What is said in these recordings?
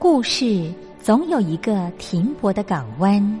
故事总有一个停泊的港湾。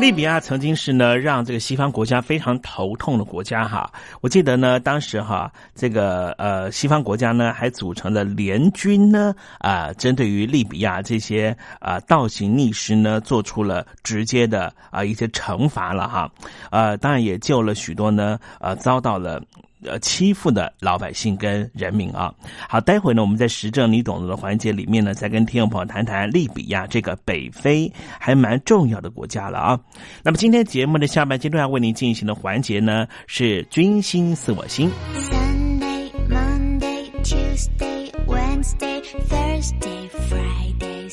利比亚曾经是呢让这个西方国家非常头痛的国家哈。我记得呢当时哈这个呃西方国家呢还组成了联军呢啊，针对于利比亚这些啊倒行逆施呢做出了直接的啊一些惩罚了哈。呃，当然也救了许多呢呃遭到了。呃，欺负的老百姓跟人民啊，好，待会呢，我们在时政你懂得的环节里面呢，再跟听众朋友谈谈利比亚这个北非还蛮重要的国家了啊。那么今天节目的下半阶段要为您进行的环节呢，是军心似我心。Sunday, Monday, Tuesday, Wednesday, Thursday, Friday,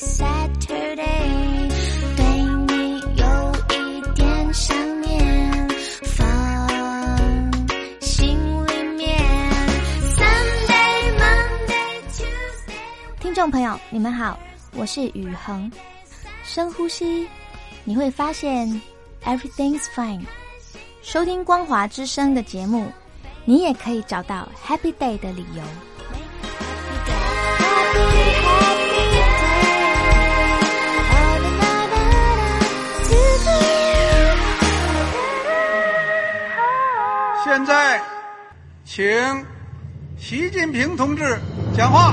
众朋友，你们好，我是雨恒。深呼吸，你会发现 everything's fine。收听光华之声的节目。你也可以找到 Happy Day 的理由。现在，请习近平同志讲话。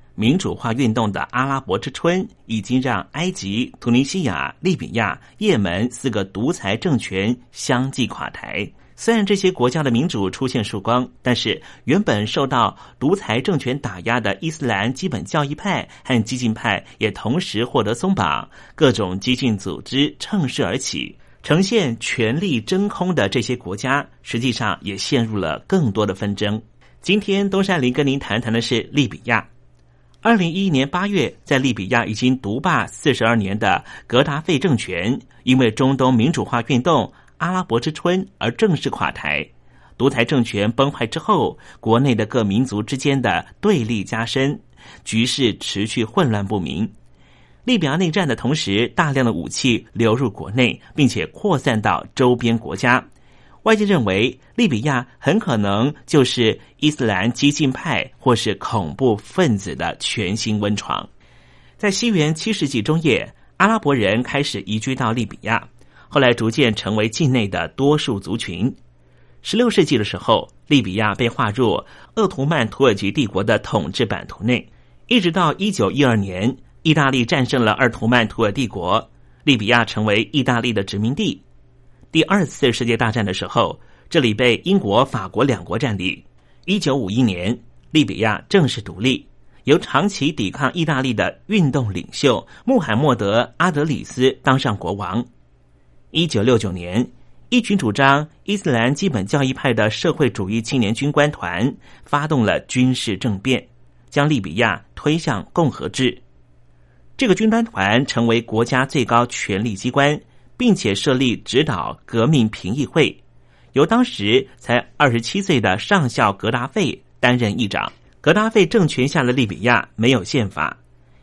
民主化运动的阿拉伯之春已经让埃及、突尼西亚、利比亚、也门四个独裁政权相继垮台。虽然这些国家的民主出现曙光，但是原本受到独裁政权打压的伊斯兰基本教义派和激进派也同时获得松绑，各种激进组织乘势而起，呈现权力真空的这些国家，实际上也陷入了更多的纷争。今天东山林跟您谈谈的是利比亚。二零一一年八月，在利比亚已经独霸四十二年的格达费政权，因为中东民主化运动“阿拉伯之春”而正式垮台。独裁政权崩坏之后，国内的各民族之间的对立加深，局势持续混乱不明。利比亚内战的同时，大量的武器流入国内，并且扩散到周边国家。外界认为，利比亚很可能就是伊斯兰激进派或是恐怖分子的全新温床。在西元七世纪中叶，阿拉伯人开始移居到利比亚，后来逐渐成为境内的多数族群。十六世纪的时候，利比亚被划入鄂图曼土耳其帝国的统治版图内，一直到一九一二年。意大利战胜了鄂图曼土耳帝国，利比亚成为意大利的殖民地。第二次世界大战的时候，这里被英国、法国两国占领。一九五一年，利比亚正式独立，由长期抵抗意大利的运动领袖穆罕默德·阿德里斯当上国王。一九六九年，一群主张伊斯兰基本教义派的社会主义青年军官团发动了军事政变，将利比亚推向共和制。这个军官团成为国家最高权力机关，并且设立指导革命评议会，由当时才二十七岁的上校格达费担任议长。格达费政权下的利比亚没有宪法，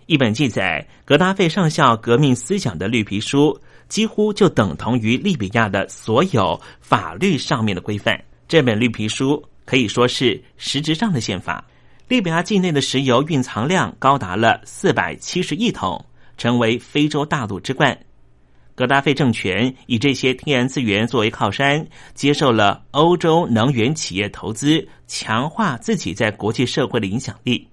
一本记载格达费上校革命思想的绿皮书，几乎就等同于利比亚的所有法律上面的规范。这本绿皮书可以说是实质上的宪法。利比亚境内的石油蕴藏量高达了四百七十亿桶，成为非洲大陆之冠。格达费政权以这些天然资源作为靠山，接受了欧洲能源企业投资，强化自己在国际社会的影响力。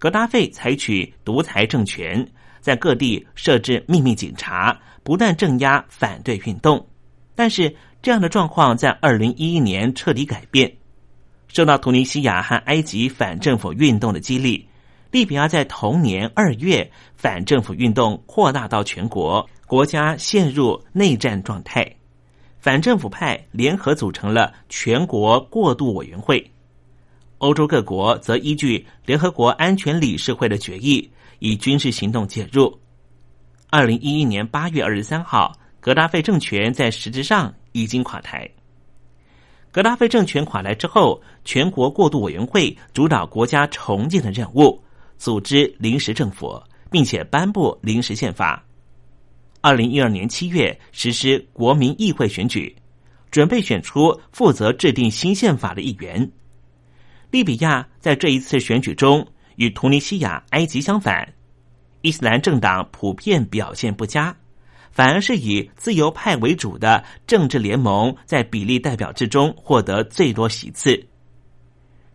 格达费采取独裁政权，在各地设置秘密警察，不断镇压反对运动。但是，这样的状况在二零一一年彻底改变。受到突尼西亚和埃及反政府运动的激励，利比亚在同年二月反政府运动扩大到全国，国家陷入内战状态。反政府派联合组成了全国过渡委员会，欧洲各国则依据联合国安全理事会的决议，以军事行动介入。二零一一年八月二十三号，格达费政权在实质上已经垮台。格达费政权垮台之后，全国过渡委员会主导国家重建的任务，组织临时政府，并且颁布临时宪法。二零一二年七月实施国民议会选举，准备选出负责制定新宪法的议员。利比亚在这一次选举中与突尼西亚、埃及相反，伊斯兰政党普遍表现不佳。反而是以自由派为主的政治联盟在比例代表制中获得最多席次。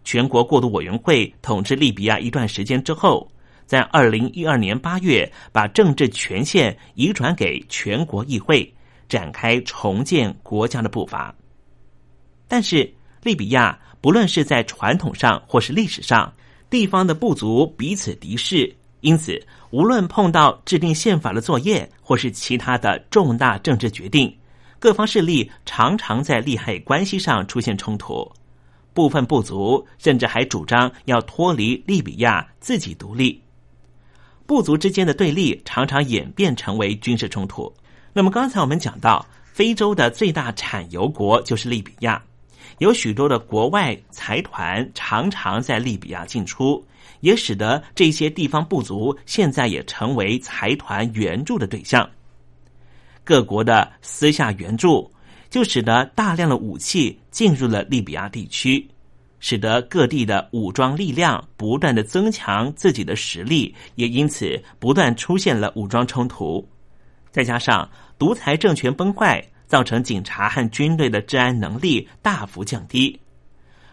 全国过渡委员会统治利比亚一段时间之后，在二零一二年八月把政治权限移转给全国议会，展开重建国家的步伐。但是，利比亚不论是在传统上或是历史上，地方的部族彼此敌视。因此，无论碰到制定宪法的作业，或是其他的重大政治决定，各方势力常常在利害关系上出现冲突。部分部族甚至还主张要脱离利比亚，自己独立。部族之间的对立常常演变成为军事冲突。那么，刚才我们讲到，非洲的最大产油国就是利比亚，有许多的国外财团常常在利比亚进出。也使得这些地方部族现在也成为财团援助的对象。各国的私下援助，就使得大量的武器进入了利比亚地区，使得各地的武装力量不断的增强自己的实力，也因此不断出现了武装冲突。再加上独裁政权崩坏，造成警察和军队的治安能力大幅降低。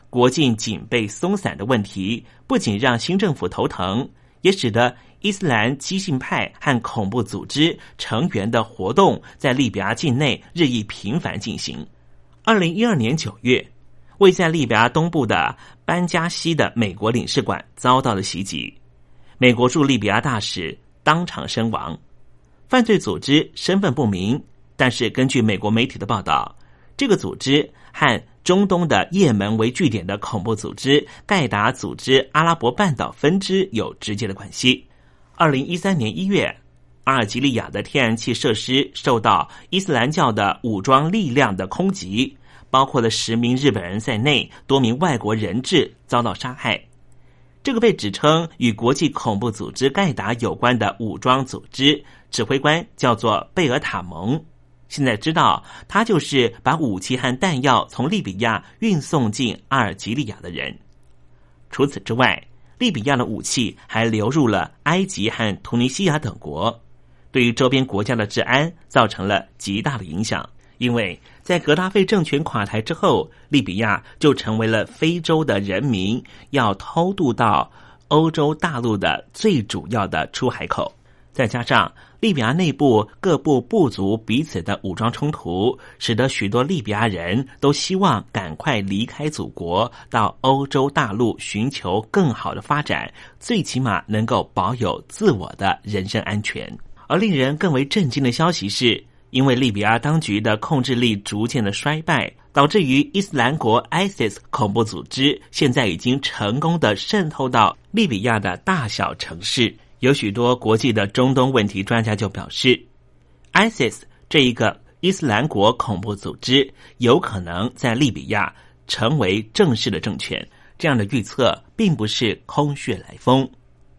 国境警备松散的问题，不仅让新政府头疼，也使得伊斯兰激进派和恐怖组织成员的活动在利比亚境内日益频繁进行。二零一二年九月，位在利比亚东部的班加西的美国领事馆遭到了袭击，美国驻利比亚大使当场身亡。犯罪组织身份不明，但是根据美国媒体的报道，这个组织和中东的也门为据点的恐怖组织盖达组织阿拉伯半岛分支有直接的关系。二零一三年一月，阿尔及利亚的天然气设施受到伊斯兰教的武装力量的空袭，包括了十名日本人在内，多名外国人质遭到杀害。这个被指称与国际恐怖组织盖达有关的武装组织指挥官叫做贝尔塔蒙。现在知道，他就是把武器和弹药从利比亚运送进阿尔及利亚的人。除此之外，利比亚的武器还流入了埃及和突尼西亚等国，对于周边国家的治安造成了极大的影响。因为在格达费政权垮台之后，利比亚就成为了非洲的人民要偷渡到欧洲大陆的最主要的出海口。再加上利比亚内部各部部族彼此的武装冲突，使得许多利比亚人都希望赶快离开祖国，到欧洲大陆寻求更好的发展，最起码能够保有自我的人身安全。而令人更为震惊的消息是，因为利比亚当局的控制力逐渐的衰败，导致于伊斯兰国 ISIS 恐怖组织现在已经成功的渗透到利比亚的大小城市。有许多国际的中东问题专家就表示，ISIS 这一个伊斯兰国恐怖组织有可能在利比亚成为正式的政权。这样的预测并不是空穴来风，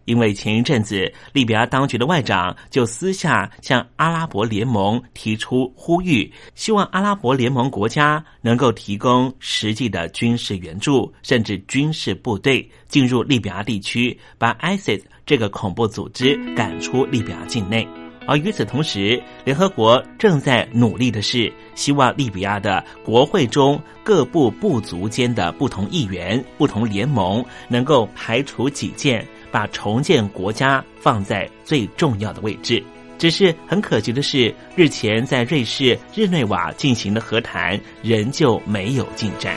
因为前一阵子利比亚当局的外长就私下向阿拉伯联盟提出呼吁，希望阿拉伯联盟国家能够提供实际的军事援助，甚至军事部队进入利比亚地区，把 ISIS。这个恐怖组织赶出利比亚境内，而与此同时，联合国正在努力的是，希望利比亚的国会中各部部族间的不同议员、不同联盟能够排除己见，把重建国家放在最重要的位置。只是很可惜的是，日前在瑞士日内瓦进行的和谈仍旧没有进展。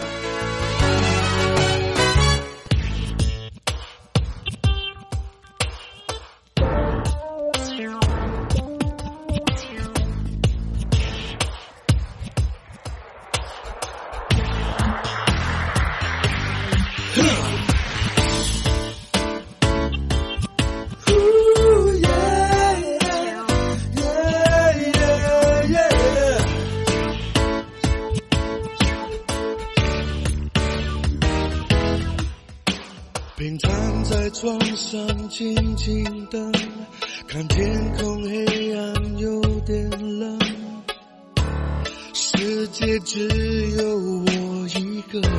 上静静等，看天空黑暗有点冷，世界只有我一个人，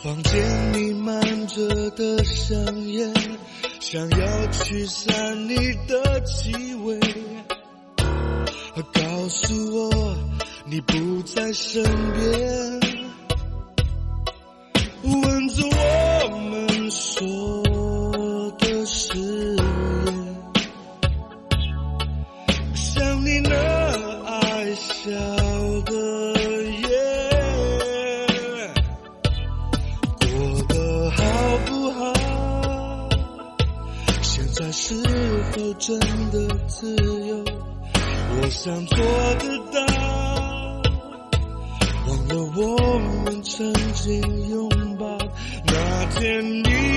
房间弥漫着的香烟，想要驱散你的气味，告诉我你不在身边。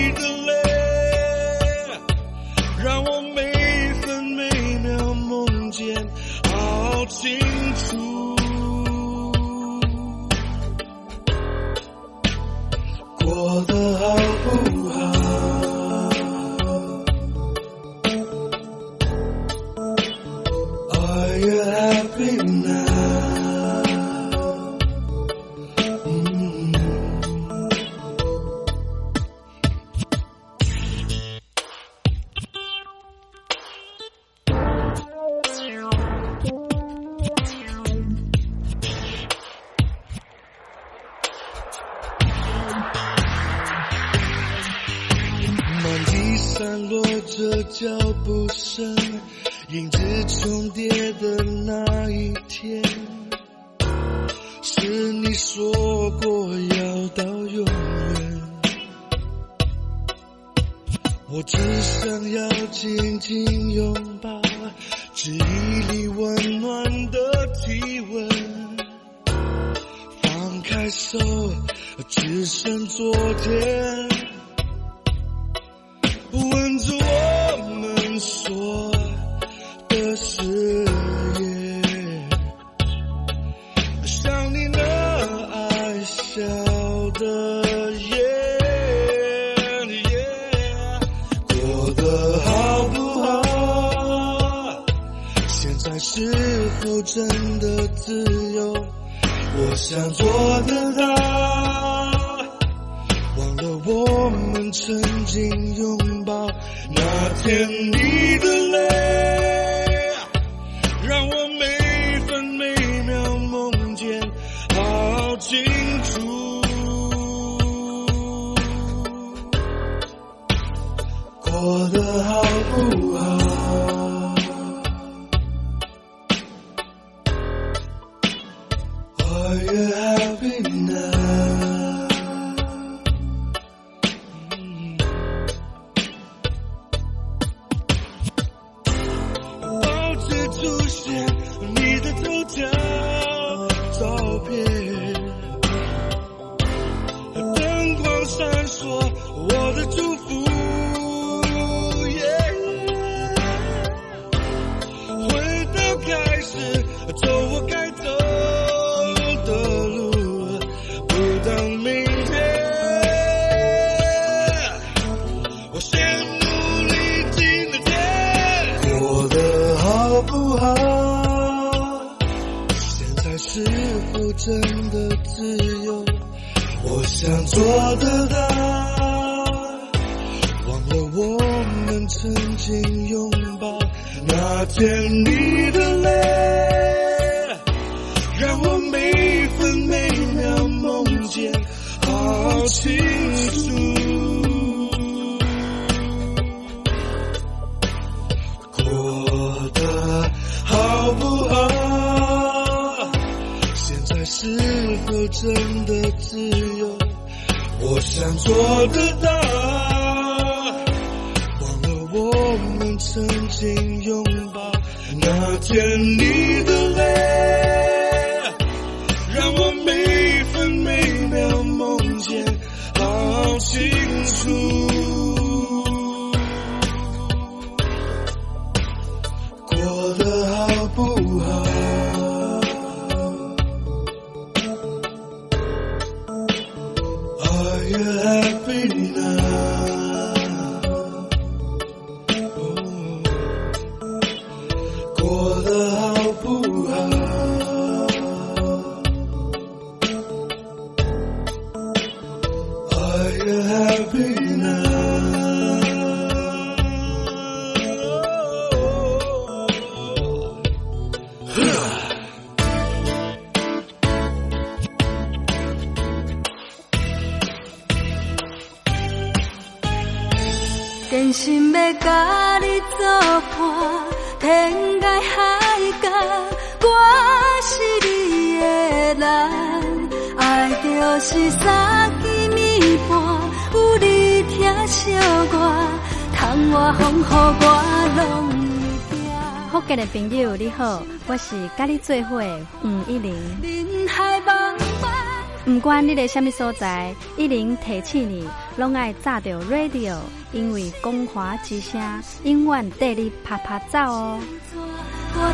你是否真的自由？我想做得到。忘了我们曾经拥抱那天你的泪，让我每分每秒梦见好清楚，过得好每秒梦见好清楚。过得好不好？现在是否真的自由？我想做得到，忘了我们曾经拥抱那天你的泪，清楚。就是三更暝半，有你疼惜我，窗外风雨我拢。福建的朋友你好，我是甲你做伙的吴一玲。人海茫茫。不管你在什么所在，一零提醒你，拢爱炸着 radio，因为光华之声永远带你啪啪走哦。我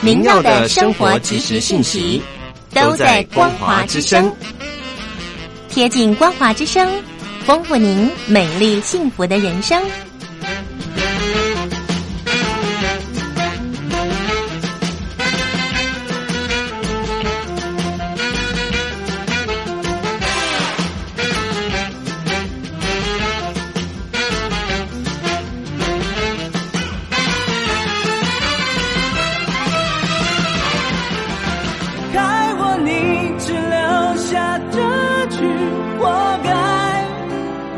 您要的生活及时信息都在光华之声，贴近光华之声，丰富您美丽幸福的人生。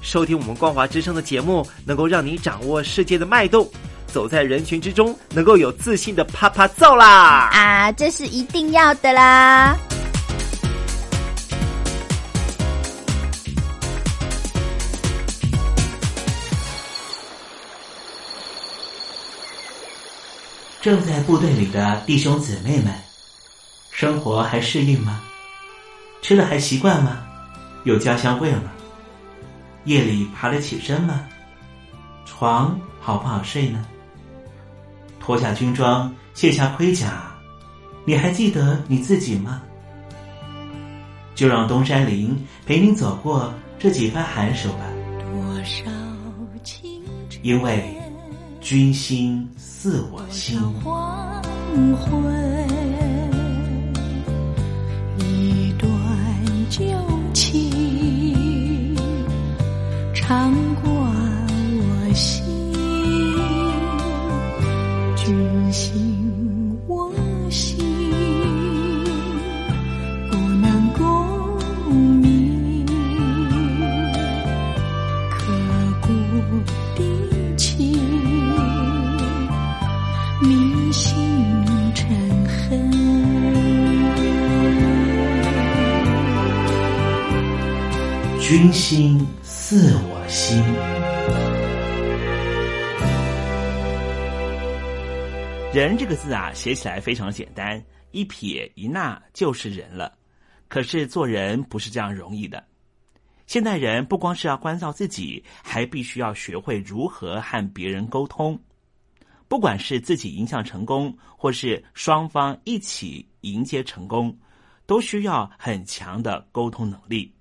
收听我们光华之声的节目，能够让你掌握世界的脉动，走在人群之中，能够有自信的啪啪揍啦！啊，这是一定要的啦！正在部队里的弟兄姊妹们，生活还适应吗？吃的还习惯吗？有家乡味吗？夜里爬得起身吗？床好不好睡呢？脱下军装，卸下盔甲，你还记得你自己吗？就让东山林陪你走过这几番寒暑吧。多少情因为君心似我心。黄昏，君心似我心。人这个字啊，写起来非常简单，一撇一捺就是人了。可是做人不是这样容易的。现代人不光是要关照自己，还必须要学会如何和别人沟通。不管是自己迎向成功，或是双方一起迎接成功，都需要很强的沟通能力。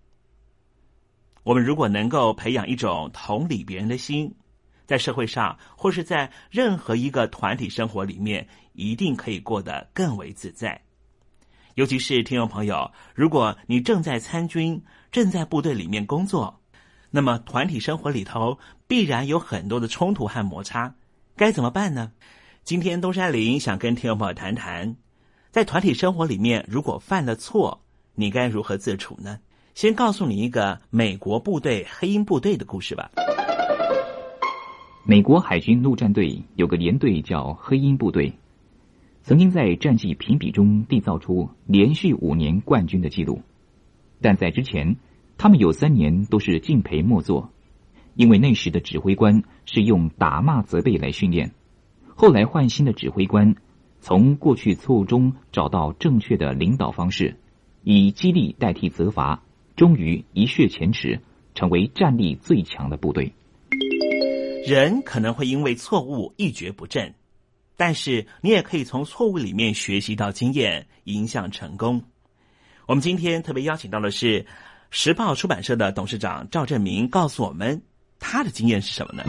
我们如果能够培养一种同理别人的心，在社会上或是在任何一个团体生活里面，一定可以过得更为自在。尤其是听众朋友，如果你正在参军，正在部队里面工作，那么团体生活里头必然有很多的冲突和摩擦，该怎么办呢？今天东山林想跟听众朋友谈谈，在团体生活里面，如果犯了错，你该如何自处呢？先告诉你一个美国部队黑鹰部队的故事吧。美国海军陆战队有个连队叫黑鹰部队，曾经在战绩评比中缔造出连续五年冠军的记录，但在之前，他们有三年都是敬陪末座，因为那时的指挥官是用打骂责备来训练。后来换新的指挥官，从过去错误中找到正确的领导方式，以激励代替责罚。终于一雪前耻，成为战力最强的部队。人可能会因为错误一蹶不振，但是你也可以从错误里面学习到经验，影响成功。我们今天特别邀请到的是时报出版社的董事长赵振明，告诉我们他的经验是什么呢？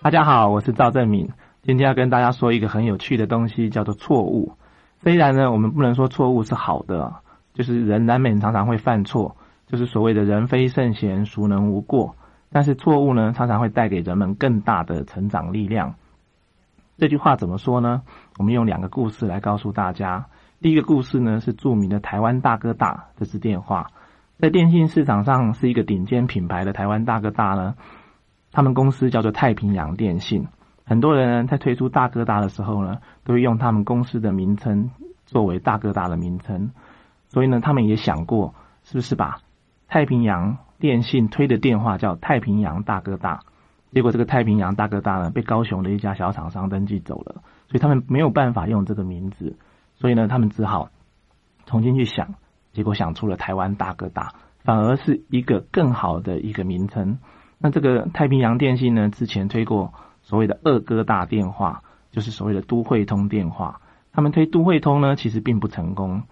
大家好，我是赵振明。今天要跟大家说一个很有趣的东西，叫做错误。虽然呢，我们不能说错误是好的，就是人难免常常会犯错，就是所谓的人非圣贤，孰能无过？但是错误呢，常常会带给人们更大的成长力量。这句话怎么说呢？我们用两个故事来告诉大家。第一个故事呢，是著名的台湾大哥大这支电话，在电信市场上是一个顶尖品牌的台湾大哥大呢，他们公司叫做太平洋电信。很多人在推出大哥大的时候呢，都会用他们公司的名称作为大哥大的名称，所以呢，他们也想过是不是把太平洋电信推的电话叫太平洋大哥大，结果这个太平洋大哥大呢被高雄的一家小厂商登记走了，所以他们没有办法用这个名字，所以呢，他们只好重新去想，结果想出了台湾大哥大，反而是一个更好的一个名称。那这个太平洋电信呢，之前推过。所谓的二哥大电话，就是所谓的都会通电话。他们推都会通呢，其实并不成功，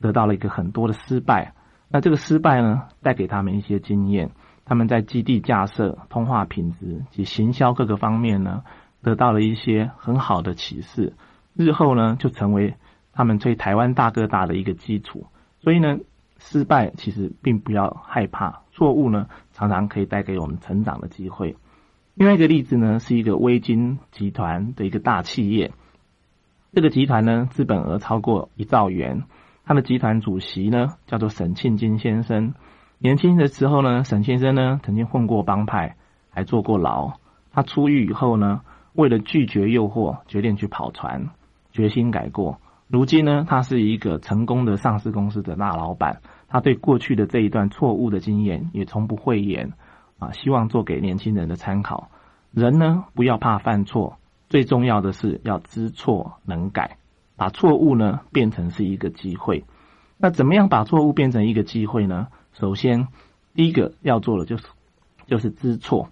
得到了一个很多的失败。那这个失败呢，带给他们一些经验。他们在基地架设、通话品质及行销各个方面呢，得到了一些很好的启示。日后呢，就成为他们推台湾大哥大的一个基础。所以呢，失败其实并不要害怕，错误呢，常常可以带给我们成长的机会。另外一个例子呢，是一个微金集团的一个大企业。这个集团呢，资本额超过一兆元。他的集团主席呢，叫做沈庆金先生。年轻的时候呢，沈先生呢，曾经混过帮派，还坐过牢。他出狱以后呢，为了拒绝诱惑，决定去跑船，决心改过。如今呢，他是一个成功的上市公司的大老板。他对过去的这一段错误的经验，也从不讳言。啊，希望做给年轻人的参考。人呢，不要怕犯错，最重要的是要知错能改，把错误呢变成是一个机会。那怎么样把错误变成一个机会呢？首先，第一个要做的就是就是知错，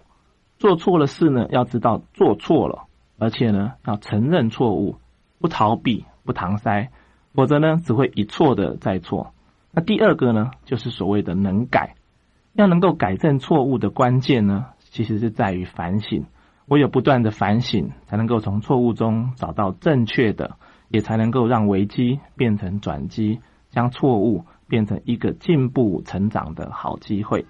做错了事呢，要知道做错了，而且呢要承认错误，不逃避，不搪塞，否则呢只会一错的再错。那第二个呢，就是所谓的能改。要能够改正错误的关键呢，其实是在于反省。唯有不断的反省，才能够从错误中找到正确的，也才能够让危机变成转机，将错误变成一个进步成长的好机会。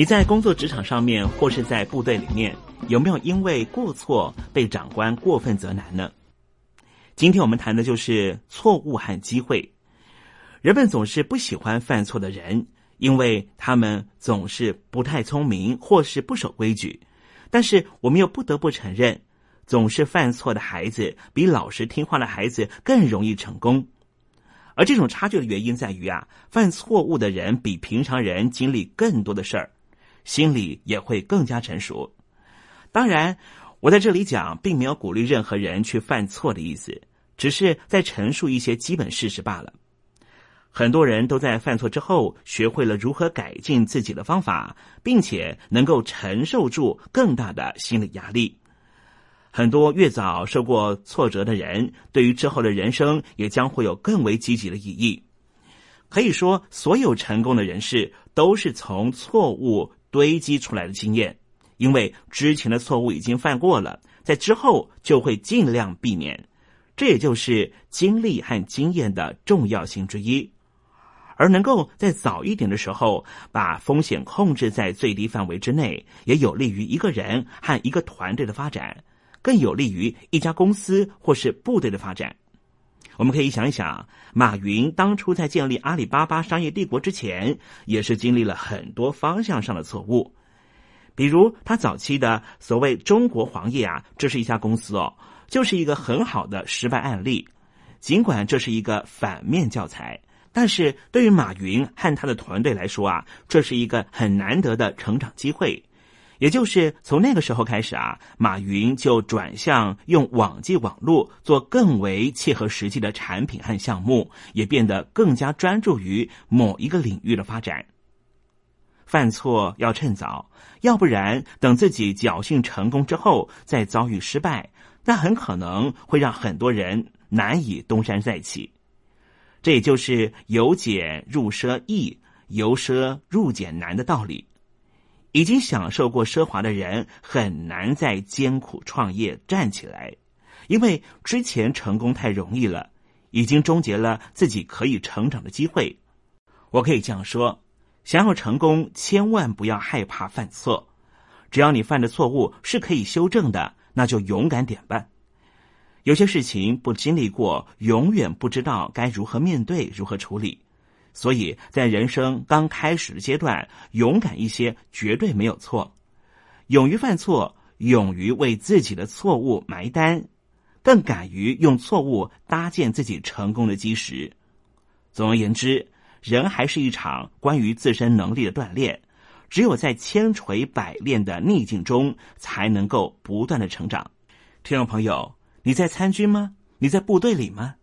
你在工作职场上面，或是在部队里面，有没有因为过错被长官过分责难呢？今天我们谈的就是错误和机会。人们总是不喜欢犯错的人，因为他们总是不太聪明或是不守规矩。但是我们又不得不承认，总是犯错的孩子比老实听话的孩子更容易成功。而这种差距的原因在于啊，犯错误的人比平常人经历更多的事儿，心里也会更加成熟。当然，我在这里讲，并没有鼓励任何人去犯错的意思，只是在陈述一些基本事实罢了。很多人都在犯错之后，学会了如何改进自己的方法，并且能够承受住更大的心理压力。很多越早受过挫折的人，对于之后的人生也将会有更为积极的意义。可以说，所有成功的人士都是从错误堆积出来的经验，因为之前的错误已经犯过了，在之后就会尽量避免。这也就是经历和经验的重要性之一。而能够在早一点的时候把风险控制在最低范围之内，也有利于一个人和一个团队的发展。更有利于一家公司或是部队的发展。我们可以想一想，马云当初在建立阿里巴巴商业帝国之前，也是经历了很多方向上的错误。比如，他早期的所谓中国黄页啊，这是一家公司哦，就是一个很好的失败案例。尽管这是一个反面教材，但是对于马云和他的团队来说啊，这是一个很难得的成长机会。也就是从那个时候开始啊，马云就转向用网际网络做更为切合实际的产品和项目，也变得更加专注于某一个领域的发展。犯错要趁早，要不然等自己侥幸成功之后再遭遇失败，那很可能会让很多人难以东山再起。这也就是由俭入奢易，由奢入俭难的道理。已经享受过奢华的人很难再艰苦创业站起来，因为之前成功太容易了，已经终结了自己可以成长的机会。我可以这样说：想要成功，千万不要害怕犯错。只要你犯的错误是可以修正的，那就勇敢点吧。有些事情不经历过，永远不知道该如何面对，如何处理。所以在人生刚开始的阶段，勇敢一些绝对没有错。勇于犯错，勇于为自己的错误埋单，更敢于用错误搭建自己成功的基石。总而言之，人还是一场关于自身能力的锻炼。只有在千锤百炼的逆境中，才能够不断的成长。听众朋友，你在参军吗？你在部队里吗？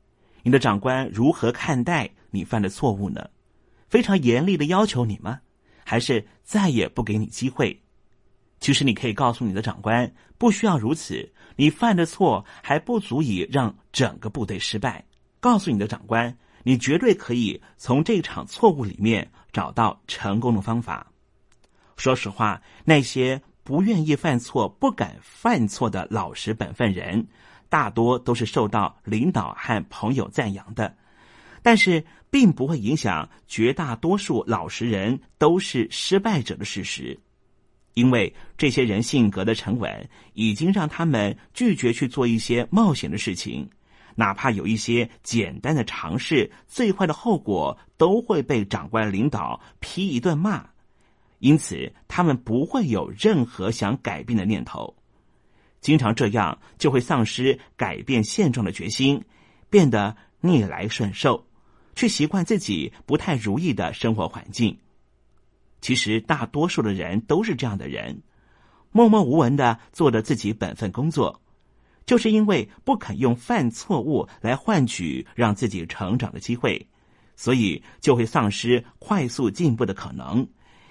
你的长官如何看待？你犯的错误呢？非常严厉的要求你吗？还是再也不给你机会？其实你可以告诉你的长官，不需要如此。你犯的错还不足以让整个部队失败。告诉你的长官，你绝对可以从这场错误里面找到成功的方法。说实话，那些不愿意犯错、不敢犯错的老实本分人，大多都是受到领导和朋友赞扬的。但是，并不会影响绝大多数老实人都是失败者的事实，因为这些人性格的沉稳，已经让他们拒绝去做一些冒险的事情，哪怕有一些简单的尝试，最坏的后果都会被长官领导批一顿骂，因此他们不会有任何想改变的念头，经常这样就会丧失改变现状的决心，变得逆来顺受。去习惯自己不太如意的生活环境。其实大多数的人都是这样的人，默默无闻的做着自己本分工作，就是因为不肯用犯错误来换取让自己成长的机会，所以就会丧失快速进步的可能，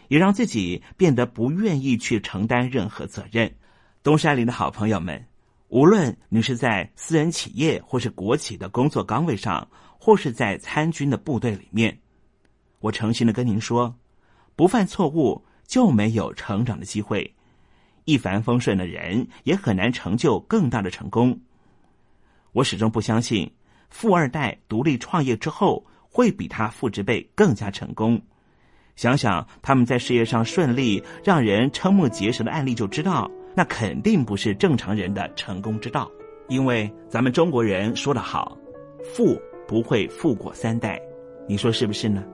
也让自己变得不愿意去承担任何责任。东山林的好朋友们，无论你是在私人企业或是国企的工作岗位上。或是在参军的部队里面，我诚心的跟您说，不犯错误就没有成长的机会。一帆风顺的人也很难成就更大的成功。我始终不相信富二代独立创业之后会比他父执辈更加成功。想想他们在事业上顺利，让人瞠目结舌的案例，就知道那肯定不是正常人的成功之道。因为咱们中国人说得好，“富不会富过三代”，你说是不是呢？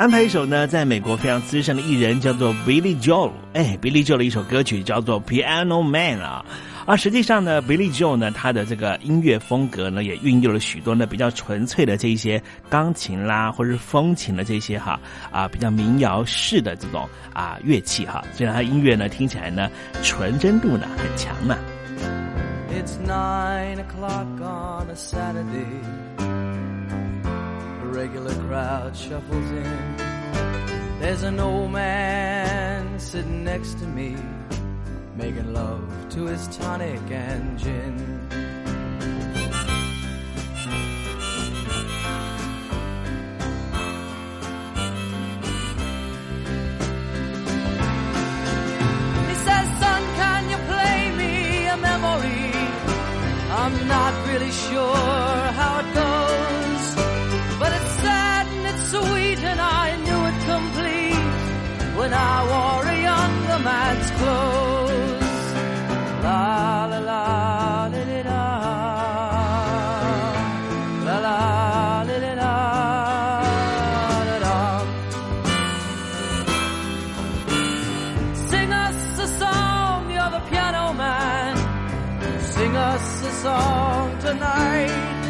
安排一首呢，在美国非常资深的艺人叫做 Billy Joel，哎，Billy Joel 的一首歌曲叫做 Piano Man 啊，而实际上呢，Billy Joel 呢，他的这个音乐风格呢，也运用了许多呢比较纯粹的这一些钢琴啦，或者是风琴的这些哈啊比较民谣式的这种啊乐器哈，所以他音乐呢听起来呢纯真度呢很强呢。It's nine o'clock on a Saturday. Regular crowd shuffles in. There's an old man sitting next to me, making love to his tonic and gin. He says, son, can you play me a memory? I'm not really sure when I wore a younger man's clothes. La la la la la la la la. Sing us a song, you're the piano man. Sing us a song tonight.